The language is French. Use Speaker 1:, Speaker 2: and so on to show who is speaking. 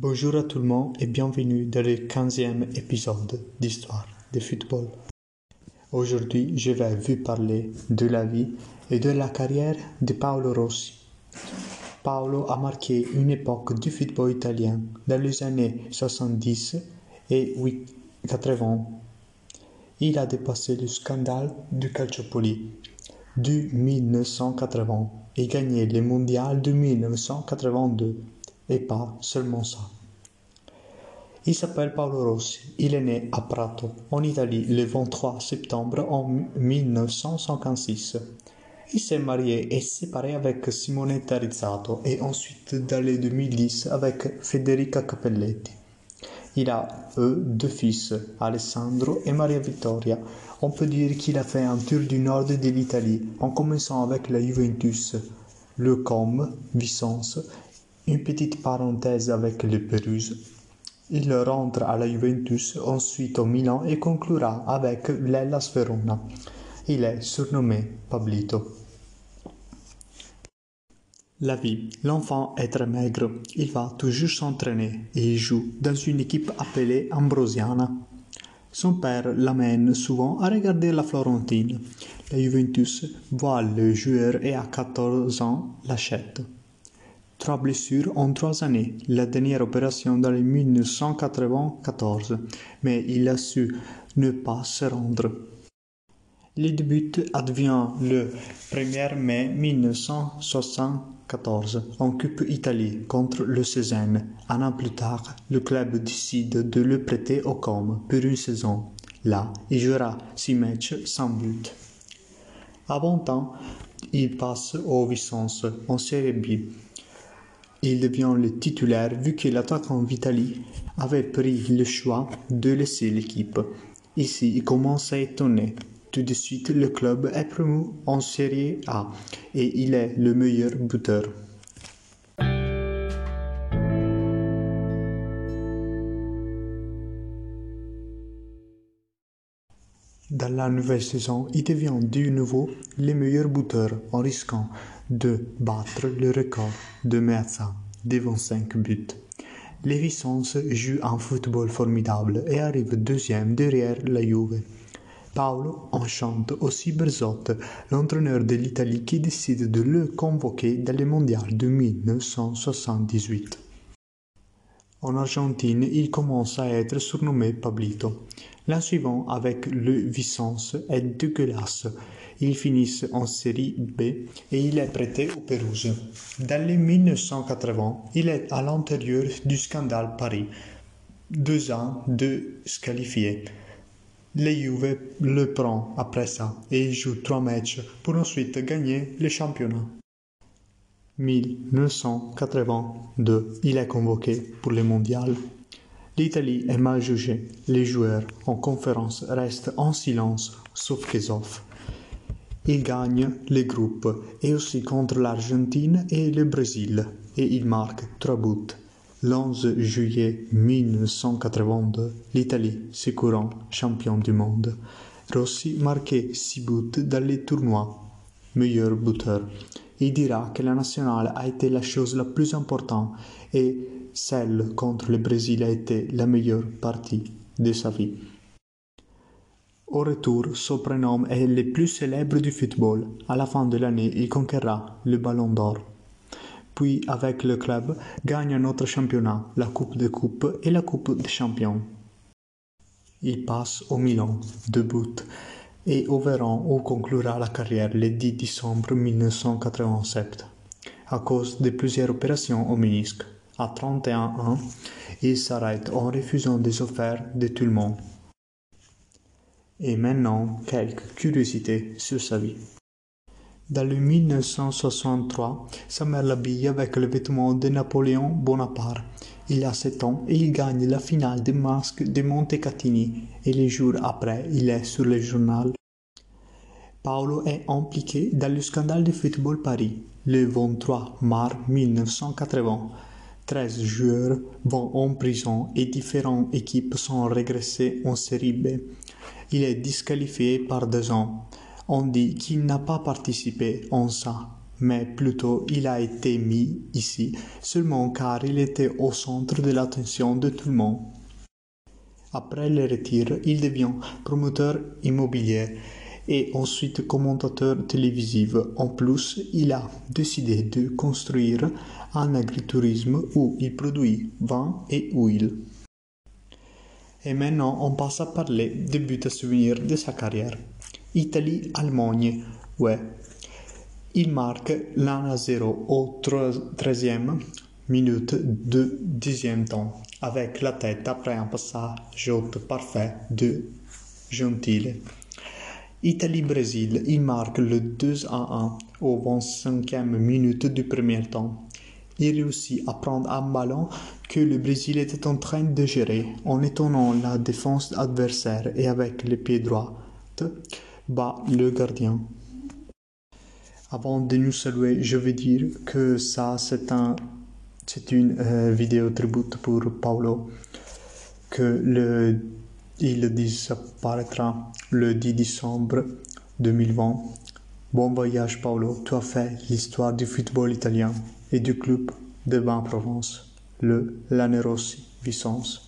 Speaker 1: Bonjour à tout le monde et bienvenue dans le 15e épisode d'Histoire de football. Aujourd'hui, je vais vous parler de la vie et de la carrière de Paolo Rossi. Paolo a marqué une époque du football italien dans les années 70 et 80. Il a dépassé le scandale du Calciopoli du 1980 et gagné le mondial de 1982 et pas seulement ça. Il s'appelle Paolo Rossi. Il est né à Prato, en Italie, le 23 septembre en 1956. Il s'est marié et séparé avec Simonetta Rizzato et ensuite dans les 2010 avec Federica Cappelletti. Il a, eux, deux fils, Alessandro et Maria Vittoria. On peut dire qu'il a fait un tour du nord de l'Italie, en commençant avec la Juventus, le Com, Vicence une petite parenthèse avec le Pérouse. Il rentre à la Juventus, ensuite au Milan et conclura avec l'Hellas Verona. Il est surnommé Pablito. La vie. L'enfant est très maigre. Il va toujours s'entraîner et il joue dans une équipe appelée Ambrosiana. Son père l'amène souvent à regarder la Florentine. La Juventus voit le joueur et à 14 ans l'achète. Trois blessures en trois années, la dernière opération dans les 1994, mais il a su ne pas se rendre. Le début advient le 1er mai 1974 en Coupe Italie contre le Cézanne. Un an plus tard, le club décide de le prêter au Com pour une saison. Là, il jouera six matchs sans but. Bon temps, il passe au Vicence en Série B il devient le titulaire vu que l'attaquant Vitali avait pris le choix de laisser l'équipe. Ici, il commence à étonner. Tout de suite, le club est promu en Série A et il est le meilleur buteur. Dans la nouvelle saison, il devient de nouveau le meilleur buteur en risquant de battre le record de Meazza devant 5 buts. Vicence joue un football formidable et arrive deuxième derrière la Juve. Paolo enchante aussi Berzotte, l'entraîneur de l'Italie qui décide de le convoquer dans le mondial de 1978. En Argentine, il commence à être surnommé Pablito. L'an suivant, avec le Vicence, est dégueulasse. Ils finissent en série B et il est prêté au Pérouse. Dans les 1980, il est à l'intérieur du scandale Paris. Deux ans de qualifier. Le Juve le prend après ça et il joue trois matchs pour ensuite gagner le championnat. 1982, il est convoqué pour le mondial. L'Italie est mal jugée. Les joueurs en conférence restent en silence, sauf Kesov. Il gagne les groupes et aussi contre l'Argentine et le Brésil et il marque trois buts. Le juillet 1982, l'Italie se courant champion du monde. Rossi marquait six buts dans les tournois, meilleur buteur. Il dira que la nationale a été la chose la plus importante et celle contre le Brésil a été la meilleure partie de sa vie. Au retour, son prénom est le plus célèbre du football. À la fin de l'année, il conquérera le Ballon d'Or. Puis, avec le club, gagne un autre championnat, la Coupe de Coupes et la Coupe des Champions. Il passe au Milan, debut, et Véran où conclura la carrière le 10 décembre 1987, à cause de plusieurs opérations au ménisque. À 31 ans, il s'arrête en refusant des offres de tout le monde. Et maintenant, quelques curiosités sur sa vie. Dans le 1963, sa mère l'habille avec le vêtement de Napoléon Bonaparte. Il a 7 ans et il gagne la finale des masques de Montecatini et les jours après, il est sur le journal. Paolo est impliqué dans le scandale de football Paris. Le 23 mars 1980, 13 joueurs vont en prison et différentes équipes sont régressées en série B. Il est disqualifié par deux ans. On dit qu'il n'a pas participé en ça, mais plutôt il a été mis ici seulement car il était au centre de l'attention de tout le monde. Après le retire, il devient promoteur immobilier et ensuite commentateur télévisif. En plus, il a décidé de construire un agritourisme où il produit vin et huile. Et maintenant, on passe à parler des buts à souvenir de sa carrière. Italie-Allemagne, ouais. Il marque l'un à 0 au 13e minute de dixième temps, avec la tête après un passage parfait de Gentile. Italie-Brésil, il marque le 2 à 1 au 25e minute du premier temps. Il réussit à prendre un ballon que le Brésil était en train de gérer en étonnant la défense adversaire et avec le pied droit bat le gardien. Avant de nous saluer, je veux dire que ça c'est un une euh, vidéo tribute pour Paolo que le il disparaîtra le 10 décembre 2020. Bon voyage Paolo, tu as fait l'histoire du football italien et du club de Bain-Provence, le Lanerossi Vicence.